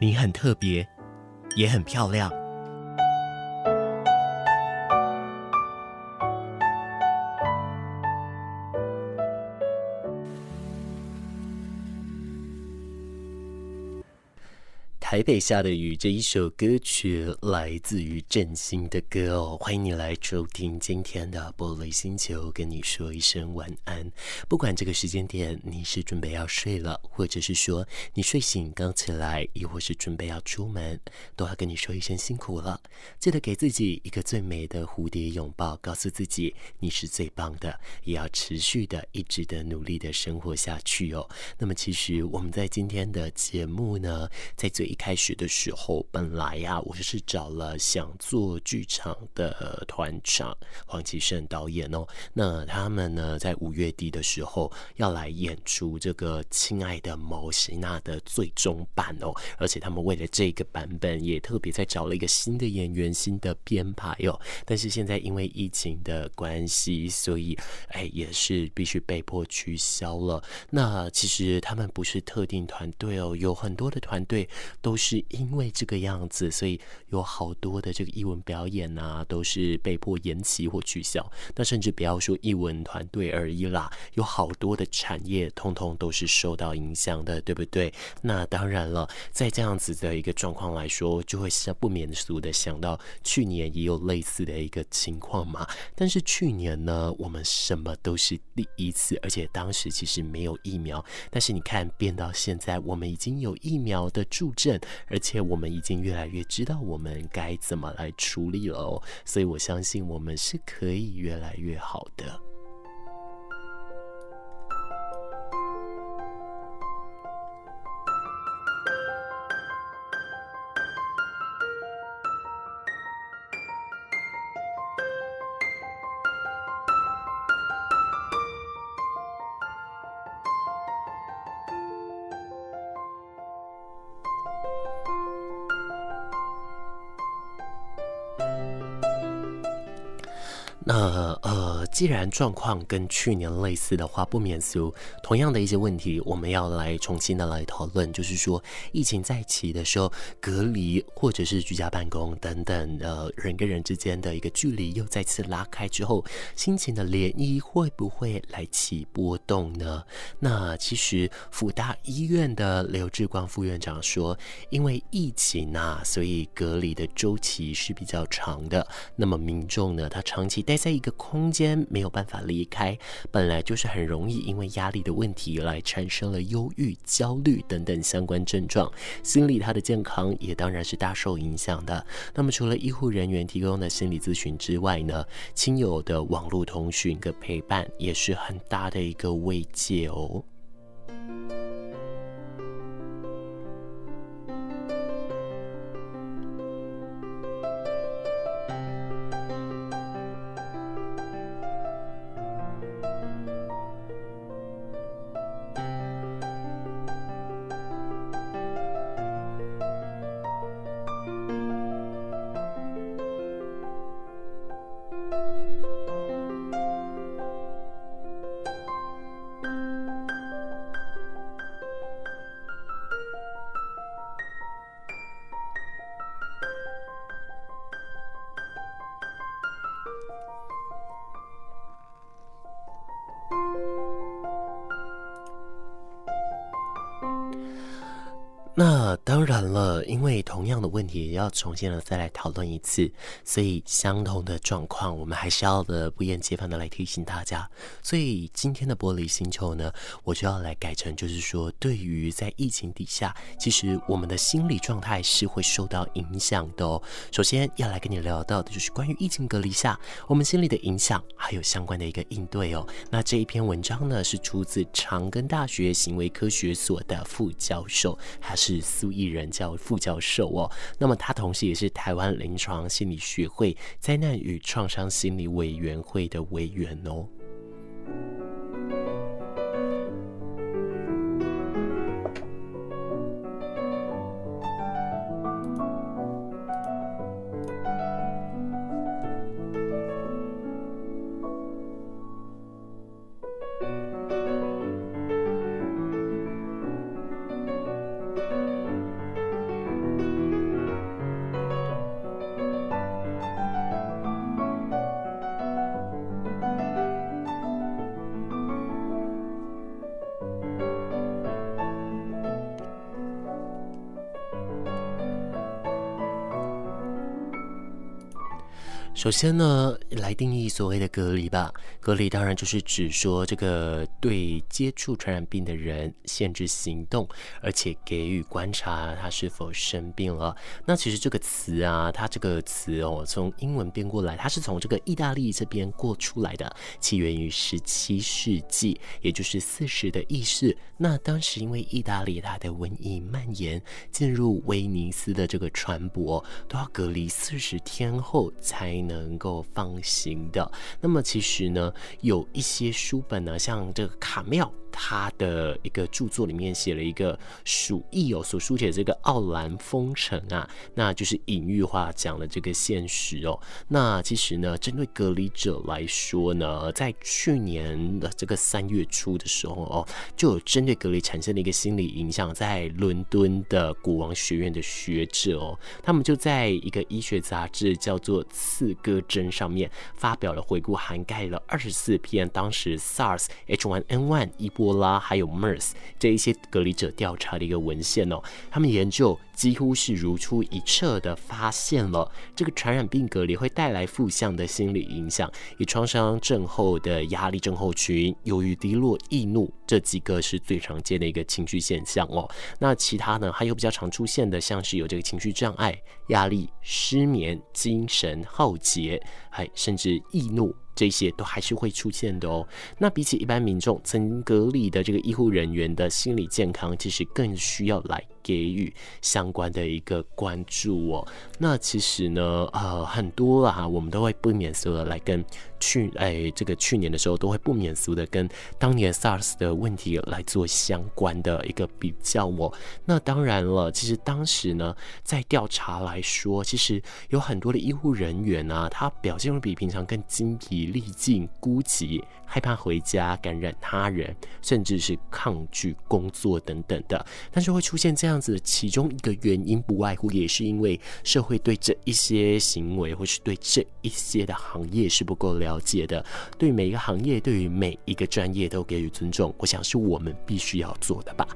你很特别，也很漂亮。台北下的雨这一首歌曲来自于振兴的歌哦，欢迎你来收听今天的玻璃星球，跟你说一声晚安。不管这个时间点你是准备要睡了，或者是说你睡醒刚起来，亦或是准备要出门，都要跟你说一声辛苦了。记得给自己一个最美的蝴蝶拥抱，告诉自己你是最棒的，也要持续的、一直的努力的生活下去哦。那么，其实我们在今天的节目呢，在最一开开始的时候，本来呀、啊，我就是找了想做剧场的团长黄启胜导演哦。那他们呢，在五月底的时候要来演出这个《亲爱的毛西娜》的最终版哦。而且他们为了这个版本，也特别在找了一个新的演员、新的编排哦。但是现在因为疫情的关系，所以哎，也是必须被迫取消了。那其实他们不是特定团队哦，有很多的团队都。是因为这个样子，所以有好多的这个艺文表演啊，都是被迫延期或取消。那甚至不要说艺文团队而已啦，有好多的产业通通都是受到影响的，对不对？那当然了，在这样子的一个状况来说，就会想不免俗的想到去年也有类似的一个情况嘛。但是去年呢，我们什么都是第一次，而且当时其实没有疫苗。但是你看，变到现在，我们已经有疫苗的助阵。而且我们已经越来越知道我们该怎么来处理了哦，所以我相信我们是可以越来越好的。那呃，既然状况跟去年类似的话，不免俗，同样的一些问题，我们要来重新的来讨论，就是说，疫情再起的时候，隔离或者是居家办公等等，呃，人跟人之间的一个距离又再次拉开之后，心情的涟漪会不会来起波动呢？那其实辅大医院的刘志光副院长说，因为疫情啊，所以隔离的周期是比较长的，那么民众呢，他长期待。在一个空间没有办法离开，本来就是很容易因为压力的问题来产生了忧郁、焦虑等等相关症状，心理他的健康也当然是大受影响的。那么除了医护人员提供的心理咨询之外呢，亲友的网络通讯跟陪伴也是很大的一个慰藉哦。那当然了，因为同样的问题也要重新的再来讨论一次，所以相同的状况，我们还是要的不厌其烦的来提醒大家。所以今天的玻璃星球呢，我就要来改成，就是说，对于在疫情底下，其实我们的心理状态是会受到影响的哦。首先要来跟你聊到的就是关于疫情隔离下，我们心理的影响，还有相关的一个应对哦。那这一篇文章呢，是出自长庚大学行为科学所的副教授，还是。是苏艺人教副教授哦。那么他同时也是台湾临床心理学会灾难与创伤心理委员会的委员哦。首先呢，来定义所谓的隔离吧。隔离当然就是指说这个对接触传染病的人限制行动，而且给予观察他是否生病了。那其实这个词啊，它这个词哦，从英文变过来，它是从这个意大利这边过出来的，起源于十七世纪，也就是四十的意思。那当时因为意大利它的瘟疫蔓延，进入威尼斯的这个船舶都要隔离四十天后才能够放行的，那么其实呢，有一些书本呢，像这卡妙。他的一个著作里面写了一个鼠疫哦，所书写的这个奥兰封城啊，那就是隐喻化讲了这个现实哦。那其实呢，针对隔离者来说呢，在去年的这个三月初的时候哦，就有针对隔离产生的一个心理影响，在伦敦的国王学院的学者哦，他们就在一个医学杂志叫做《刺胳针》上面发表了回顾，涵盖了二十四篇当时 SARS H1N1 一波拉还有 MERS 这一些隔离者调查的一个文献哦，他们研究几乎是如出一辙的发现了这个传染病隔离会带来负向的心理影响，以创伤症候的压力症候群、忧郁、低落、易怒这几个是最常见的一个情绪现象哦。那其他呢，还有比较常出现的，像是有这个情绪障碍、压力、失眠、精神耗竭，还甚至易怒。这些都还是会出现的哦。那比起一般民众，曾隔离的这个医护人员的心理健康，其实更需要来给予相关的一个关注哦。那其实呢，呃，很多啊，我们都会不免俗的来跟去，哎，这个去年的时候都会不免俗的跟当年 SARS 的问题来做相关的一个比较哦。那当然了，其实当时呢，在调查来说，其实有很多的医护人员啊，他表现会比平常更精疲力尽、孤寂，害怕回家感染他人，甚至是抗拒工作等等的。但是会出现这样子的其中一个原因，不外乎也是因为社会对这一些行为，或是对这一些的行业是不够了解的。对每一个行业，对于每一个专业都给予尊重，我想是我们必须要做的吧。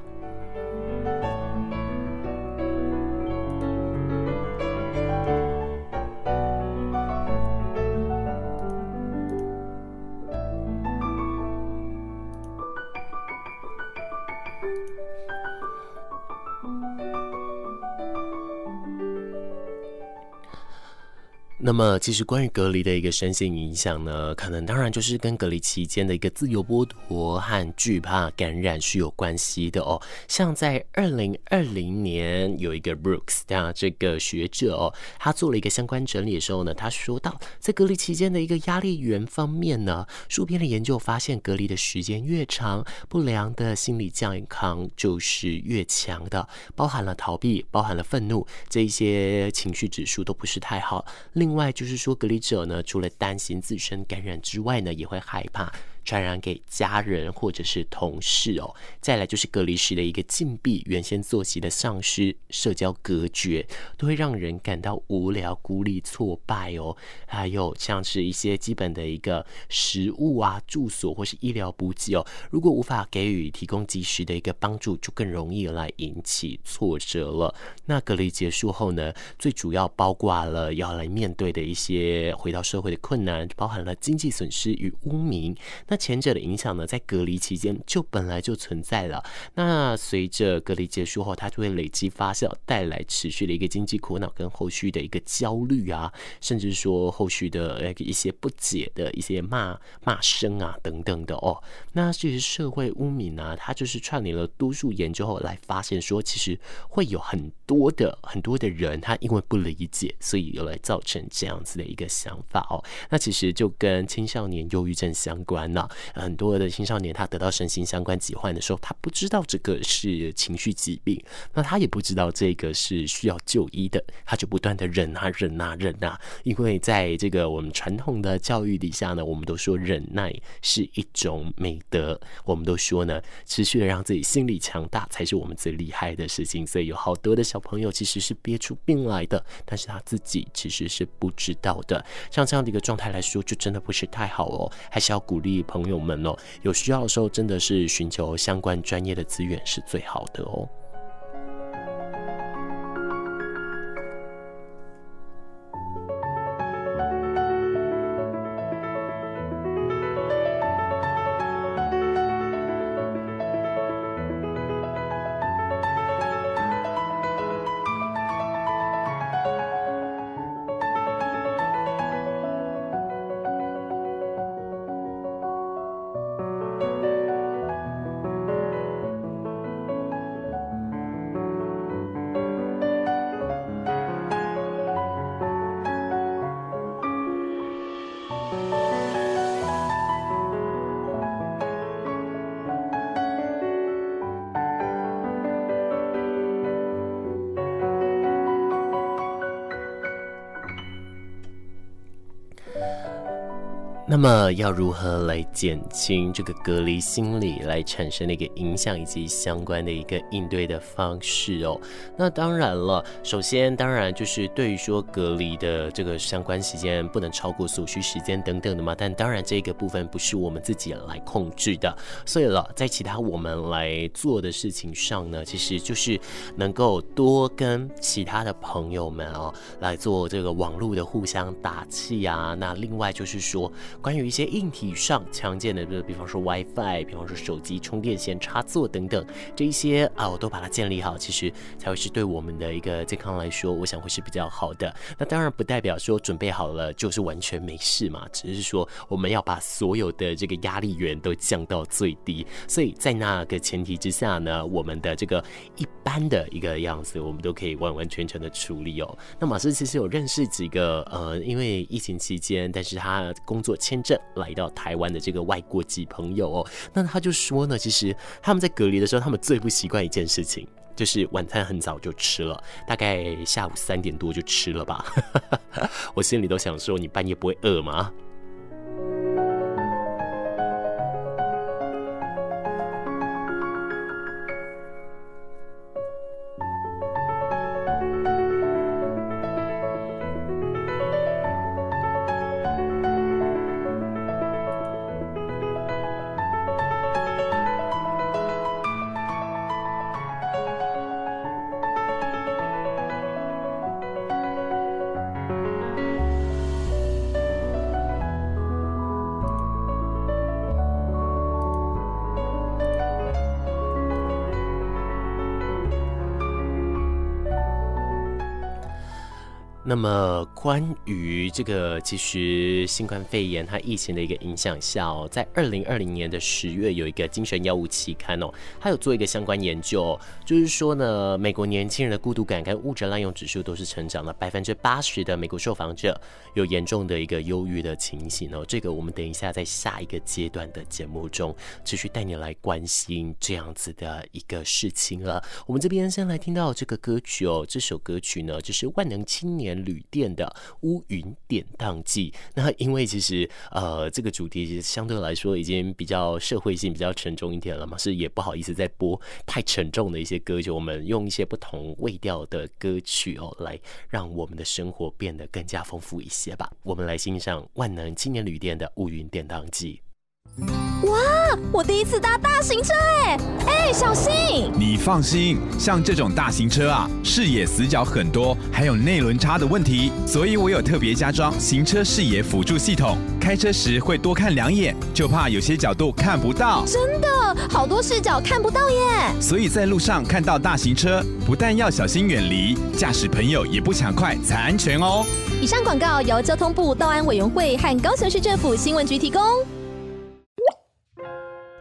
那么，其实关于隔离的一个身心影响呢，可能当然就是跟隔离期间的一个自由剥夺和惧怕感染是有关系的哦。像在二零二零年，有一个 Brooks 啊，这个学者哦，他做了一个相关整理的时候呢，他说到在隔离期间的一个压力源方面呢，书篇的研究发现，隔离的时间越长，不良的心理健康就是越强的，包含了逃避，包含了愤怒，这一些情绪指数都不是太好。另另外就是说，隔离者呢，除了担心自身感染之外呢，也会害怕。传染给家人或者是同事哦，再来就是隔离时的一个禁闭、原先作息的丧失、社交隔绝，都会让人感到无聊、孤立、挫败哦。还有像是一些基本的一个食物啊、住所或是医疗补给哦，如果无法给予提供及时的一个帮助，就更容易来引起挫折了。那隔离结束后呢，最主要包括了要来面对的一些回到社会的困难，包含了经济损失与污名。那那前者的影响呢，在隔离期间就本来就存在了。那随着隔离结束后，它就会累积发酵，带来持续的一个经济苦恼跟后续的一个焦虑啊，甚至说后续的一些不解的一些骂骂声啊等等的哦。那其实社会污名啊，它就是串联了多数研究后来发现说，其实会有很多的很多的人，他因为不理解，所以有来造成这样子的一个想法哦。那其实就跟青少年忧郁症相关了。很多的青少年他得到身心相关疾患的时候，他不知道这个是情绪疾病，那他也不知道这个是需要就医的，他就不断的忍啊忍啊忍啊。因为在这个我们传统的教育底下呢，我们都说忍耐是一种美德，我们都说呢，持续的让自己心理强大才是我们最厉害的事情。所以有好多的小朋友其实是憋出病来的，但是他自己其实是不知道的。像这样的一个状态来说，就真的不是太好哦，还是要鼓励朋友们哦，有需要的时候真的是寻求相关专业的资源是最好的哦。那么要如何来减轻这个隔离心理来产生的一个影响，以及相关的一个应对的方式哦？那当然了，首先当然就是对于说隔离的这个相关时间不能超过所需时间等等的嘛。但当然这个部分不是我们自己来控制的，所以了，在其他我们来做的事情上呢，其实就是能够多跟其他的朋友们哦来做这个网络的互相打气啊。那另外就是说。关于一些硬体上常见的，比如比方说 WiFi，比方说手机充电线插座等等，这一些啊，我都把它建立好，其实才会是对我们的一个健康来说，我想会是比较好的。那当然不代表说准备好了就是完全没事嘛，只是说我们要把所有的这个压力源都降到最低。所以在那个前提之下呢，我们的这个一般的一个样子，我们都可以完完全全的处理哦。那马斯其实有认识几个呃，因为疫情期间，但是他工作签。证来到台湾的这个外国籍朋友哦，那他就说呢，其实他们在隔离的时候，他们最不习惯一件事情，就是晚餐很早就吃了，大概下午三点多就吃了吧。我心里都想说，你半夜不会饿吗？那么，关于这个，其实新冠肺炎它疫情的一个影响下哦，在二零二零年的十月，有一个精神药物期刊哦，它有做一个相关研究，就是说呢，美国年轻人的孤独感跟物质滥用指数都是成长了百分之八十的美国受访者有严重的一个忧郁的情形哦。这个我们等一下在下一个阶段的节目中持续带你来关心这样子的一个事情了。我们这边先来听到这个歌曲哦，这首歌曲呢就是万能青年旅店的乌云典当记。那因为其实呃这个主题其实相对来说已经比较社会性比较沉重一点了嘛，是也不好意思再播太沉重的一些歌曲，我们用一些不同味调的歌曲哦，来让我们的生活变得更加丰富一些吧。我们来欣赏万能青年旅店的乌云典当记。哇！我第一次搭大型车哎哎，小心！你放心，像这种大型车啊，视野死角很多，还还有内轮差的问题，所以我有特别加装行车视野辅助系统，开车时会多看两眼，就怕有些角度看不到。真的，好多视角看不到耶！所以在路上看到大型车，不但要小心远离，驾驶朋友也不抢快才安全哦。以上广告由交通部道安委员会和高雄市政府新闻局提供。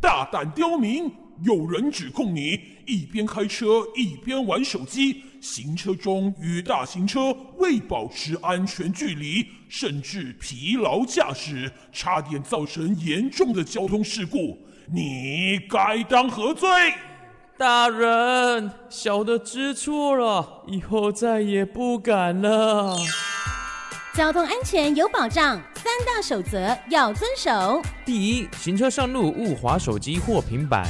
大胆刁民！有人指控你一边开车一边玩手机，行车中与大型车未保持安全距离，甚至疲劳驾驶，差点造成严重的交通事故，你该当何罪？大人，小的知错了，以后再也不敢了。交通安全有保障，三大守则要遵守。第一，行车上路勿滑手机或平板。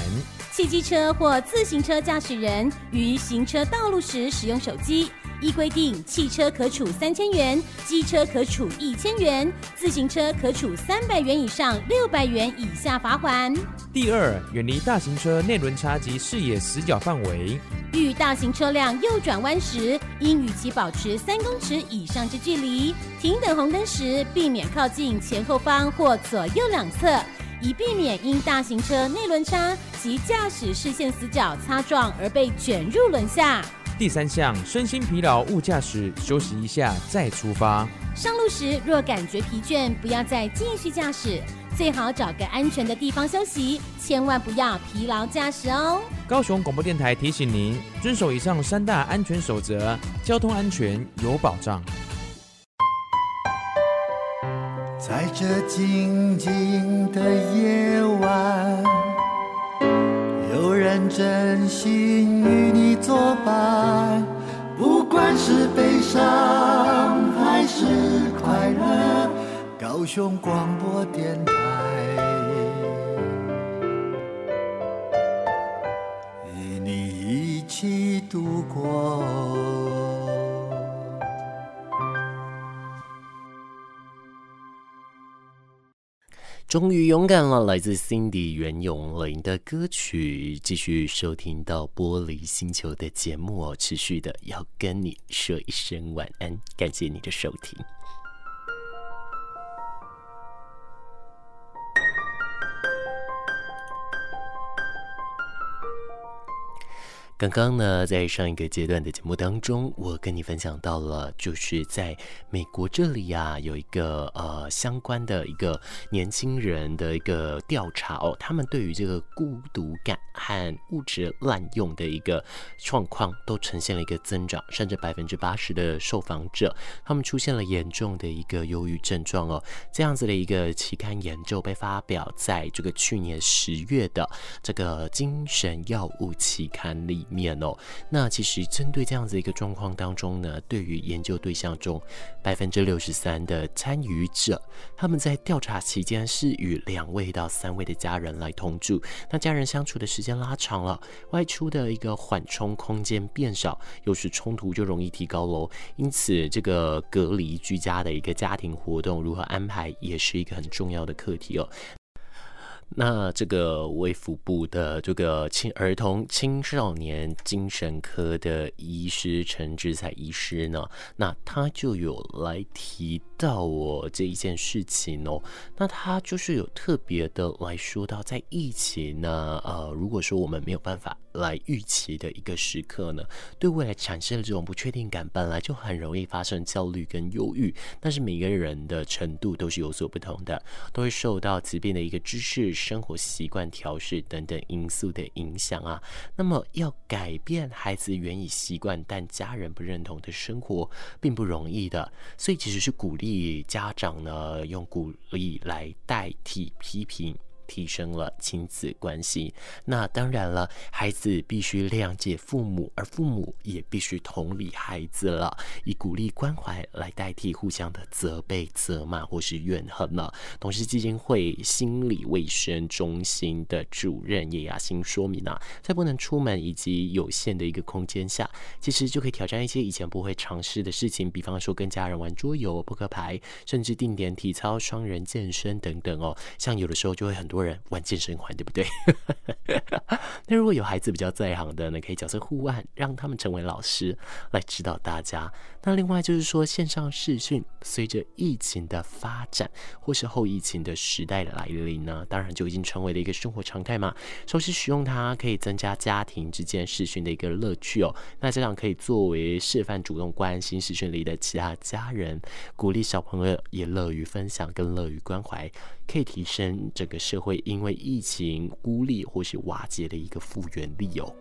汽机车或自行车驾驶人于行车道路时使用手机。依规定，汽车可处三千元，机车可处一千元，自行车可处三百元以上六百元以下罚款。第二，远离大型车内轮差及视野死角范围。遇大型车辆右转弯时，应与其保持三公尺以上之距离。停等红灯时，避免靠近前后方或左右两侧，以避免因大型车内轮差及驾驶视线死角擦撞而被卷入轮下。第三项，身心疲劳勿驾驶，休息一下再出发。上路时若感觉疲倦，不要再继续驾驶，最好找个安全的地方休息，千万不要疲劳驾驶哦。高雄广播电台提醒您，遵守以上三大安全守则，交通安全有保障。在这静静的夜晚，愿真心与你作伴，不管是悲伤还是快乐，高雄广播电台。终于勇敢了，来自 Cindy 袁咏琳的歌曲，继续收听到玻璃星球的节目哦，持续的要跟你说一声晚安，感谢你的收听。刚刚呢，在上一个阶段的节目当中，我跟你分享到了，就是在美国这里呀、啊，有一个呃相关的一个年轻人的一个调查哦，他们对于这个孤独感和物质滥用的一个状况都呈现了一个增长，甚至百分之八十的受访者，他们出现了严重的一个忧郁症状哦。这样子的一个期刊研究被发表在这个去年十月的这个精神药物期刊里面哦，那其实针对这样子一个状况当中呢，对于研究对象中百分之六十三的参与者，他们在调查期间是与两位到三位的家人来同住，那家人相处的时间拉长了，外出的一个缓冲空间变少，有时冲突就容易提高喽。因此，这个隔离居家的一个家庭活动如何安排，也是一个很重要的课题哦。那这个卫福部的这个青儿童青少年精神科的医师陈志才医师呢，那他就有来提到我这一件事情哦。那他就是有特别的来说到，在疫情呢，呃，如果说我们没有办法来预期的一个时刻呢，对未来产生的这种不确定感，本来就很容易发生焦虑跟忧郁。但是每个人的程度都是有所不同的，都会受到疾病的一个知识。生活习惯调试等等因素的影响啊，那么要改变孩子原已习惯但家人不认同的生活，并不容易的。所以其实是鼓励家长呢，用鼓励来代替批评。提升了亲子关系。那当然了，孩子必须谅解父母，而父母也必须同理孩子了，以鼓励关怀来代替互相的责备、责骂或是怨恨了。董氏基金会心理卫生中心的主任叶雅欣说明啊，在不能出门以及有限的一个空间下，其实就可以挑战一些以前不会尝试的事情，比方说跟家人玩桌游、扑克牌，甚至定点体操、双人健身等等哦。像有的时候就会很多人玩健身环，对不对？那如果有孩子比较在行的呢，可以角色互换，让他们成为老师来指导大家。那另外就是说，线上视讯随着疫情的发展，或是后疫情的时代的来临呢，当然就已经成为了一个生活常态嘛。熟悉使用它，可以增加家庭之间视讯的一个乐趣哦。那家长可以作为示范，主动关心视讯里的其他家人，鼓励小朋友也乐于分享，更乐于关怀，可以提升整个社会会因为疫情孤立或是瓦解的一个复原力哦。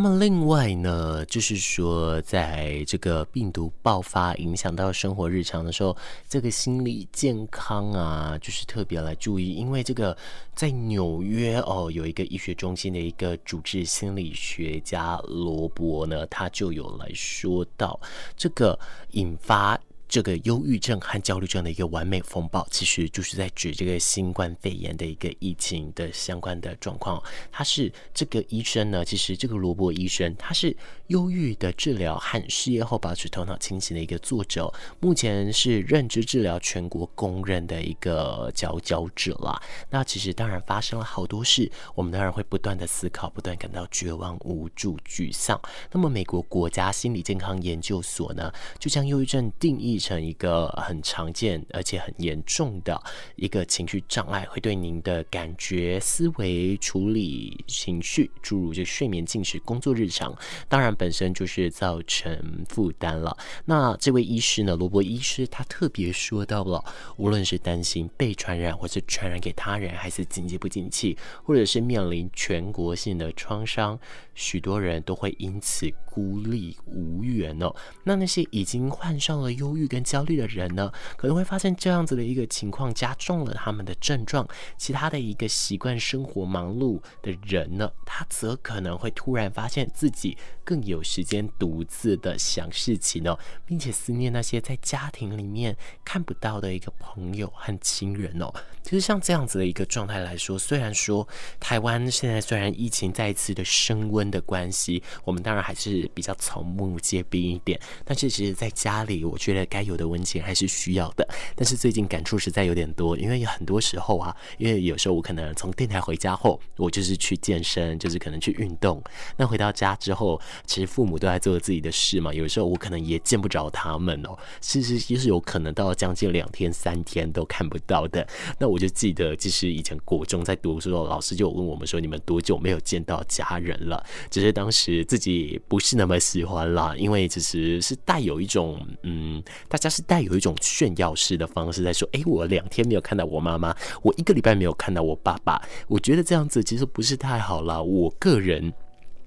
那么另外呢，就是说，在这个病毒爆发影响到生活日常的时候，这个心理健康啊，就是特别来注意，因为这个在纽约哦，有一个医学中心的一个主治心理学家罗伯呢，他就有来说到这个引发。这个忧郁症和焦虑症的一个完美风暴，其实就是在指这个新冠肺炎的一个疫情的相关的状况。他是这个医生呢，其实这个罗伯医生，他是忧郁的治疗和失业后保持头脑清醒的一个作者，目前是认知治疗全国公认的一个佼佼者啦。那其实当然发生了好多事，我们当然会不断的思考，不断感到绝望、无助、沮丧。那么美国国家心理健康研究所呢，就将忧郁症定义。成一个很常见而且很严重的一个情绪障碍，会对您的感觉、思维、处理情绪，诸如就睡眠、进食、工作日常，当然本身就是造成负担了。那这位医师呢，罗伯医师，他特别说到了，无论是担心被传染，或是传染给他人，还是经济不景气，或者是面临全国性的创伤，许多人都会因此孤立无援哦。那那些已经患上了忧郁跟焦虑的人呢，可能会发现这样子的一个情况加重了他们的症状。其他的一个习惯生活忙碌的人呢，他则可能会突然发现自己更有时间独自的想事情哦，并且思念那些在家庭里面看不到的一个朋友和亲人哦。其实像这样子的一个状态来说，虽然说台湾现在虽然疫情再次的升温的关系，我们当然还是比较草木皆兵一点，但是其实在家里，我觉得该。有的温情还是需要的，但是最近感触实在有点多，因为有很多时候啊，因为有时候我可能从电台回家后，我就是去健身，就是可能去运动。那回到家之后，其实父母都在做自己的事嘛，有时候我可能也见不着他们哦，其实就是有可能到将近两天三天都看不到的。那我就记得，其实以前国中在读书的时候，老师就有问我们说，你们多久没有见到家人了？只是当时自己不是那么喜欢啦，因为其实是带有一种嗯。大家是带有一种炫耀式的方式在说：“诶，我两天没有看到我妈妈，我一个礼拜没有看到我爸爸。”我觉得这样子其实不是太好啦。我个人，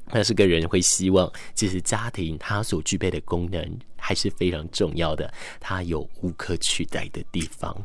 但是个人会希望，其实家庭它所具备的功能还是非常重要的，它有无可取代的地方。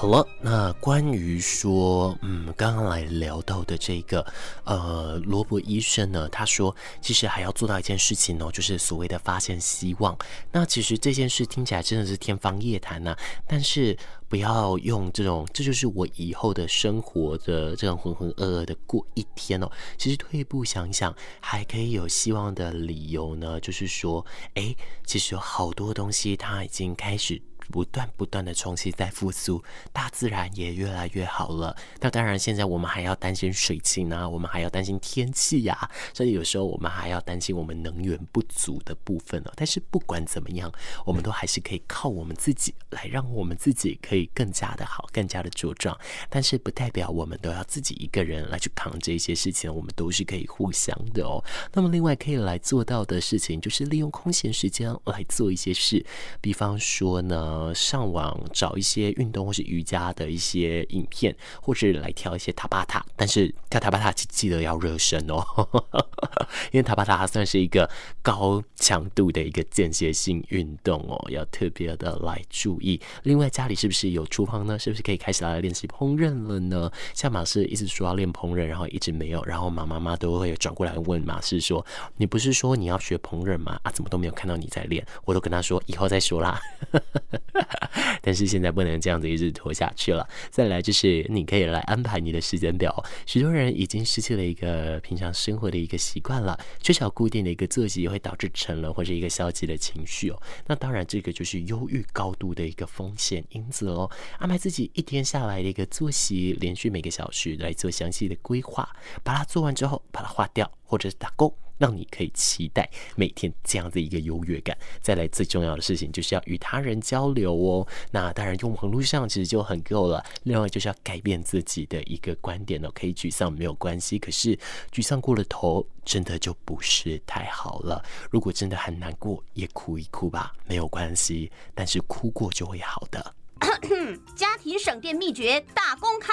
好了，那关于说，嗯，刚刚来聊到的这个，呃，罗伯医生呢，他说，其实还要做到一件事情哦，就是所谓的发现希望。那其实这件事听起来真的是天方夜谭呐，但是不要用这种，这就是我以后的生活的这种浑浑噩噩的过一天哦。其实退一步想想，还可以有希望的理由呢，就是说，哎，其实有好多东西它已经开始。不断不断的重新再复苏，大自然也越来越好了。那当然，现在我们还要担心水情啊，我们还要担心天气呀、啊，甚至有时候我们还要担心我们能源不足的部分呢、但是不管怎么样，我们都还是可以靠我们自己来让我们自己可以更加的好，更加的茁壮。但是不代表我们都要自己一个人来去扛这些事情，我们都是可以互相的哦。那么另外可以来做到的事情，就是利用空闲时间来做一些事，比方说呢。呃，上网找一些运动或是瑜伽的一些影片，或是来跳一些塔巴塔。但是跳塔巴塔记记得要热身哦，因为塔巴塔算是一个高强度的一个间歇性运动哦，要特别的来注意。另外，家里是不是有厨房呢？是不是可以开始来练习烹饪了呢？像马氏一直说要练烹饪，然后一直没有，然后马妈妈都会转过来问马氏说：“你不是说你要学烹饪吗？啊，怎么都没有看到你在练？”我都跟他说：“以后再说啦。” 但是现在不能这样子一直拖下去了。再来就是你可以来安排你的时间表。许多人已经失去了一个平常生活的一个习惯了，缺少固定的一个作息，会导致沉沦或者一个消极的情绪哦。那当然，这个就是忧郁高度的一个风险因子哦。安排自己一天下来的一个作息，连续每个小时来做详细的规划，把它做完之后，把它划掉，或者是打勾。让你可以期待每天这样的一个优越感。再来，最重要的事情就是要与他人交流哦。那当然，用网络上其实就很够了。另外，就是要改变自己的一个观点哦。可以沮丧没有关系，可是沮丧过了头，真的就不是太好了。如果真的很难过，也哭一哭吧，没有关系。但是哭过就会好的。家庭省电秘诀大公开。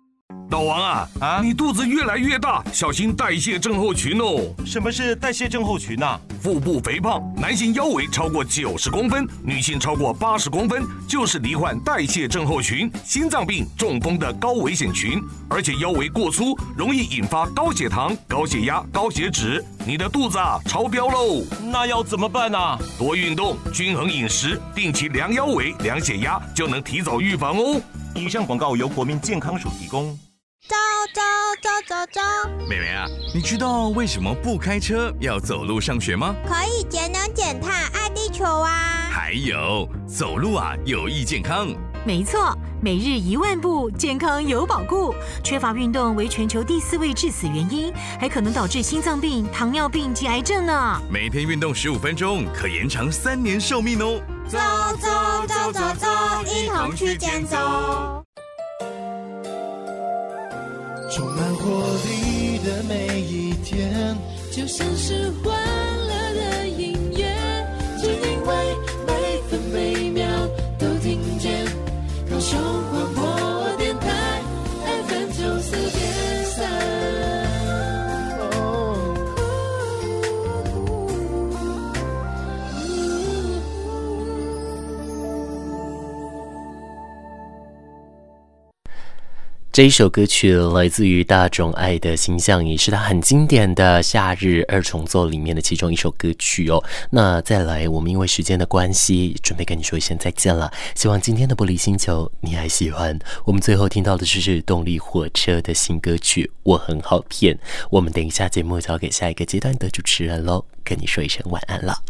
老王啊啊！你肚子越来越大，小心代谢症候群哦。什么是代谢症候群啊？腹部肥胖，男性腰围超过九十公分，女性超过八十公分，就是罹患代谢症候群、心脏病、中风的高危险群。而且腰围过粗，容易引发高血糖、高血压、高血脂。你的肚子啊超标喽！那要怎么办呢？多运动，均衡饮食，定期量腰围、量血压，就能提早预防哦。以上广告由国民健康署提供。走走走走走，妹妹啊，你知道为什么不开车要走路上学吗？可以节能减碳，爱地球啊！还有，走路啊有益健康。没错，每日一万步，健康有保固。缺乏运动为全球第四位致死原因，还可能导致心脏病、糖尿病及癌症呢。每天运动十五分钟，可延长三年寿命哦。走走走走走，一同去健走。充满活力的每一天，就像是欢这一首歌曲来自于大众爱的形象，也是他很经典的夏日二重奏里面的其中一首歌曲哦。那再来，我们因为时间的关系，准备跟你说一声再见了。希望今天的玻璃星球你还喜欢。我们最后听到的就是动力火车的新歌曲《我很好骗》。我们等一下节目交给下一个阶段的主持人喽，跟你说一声晚安了。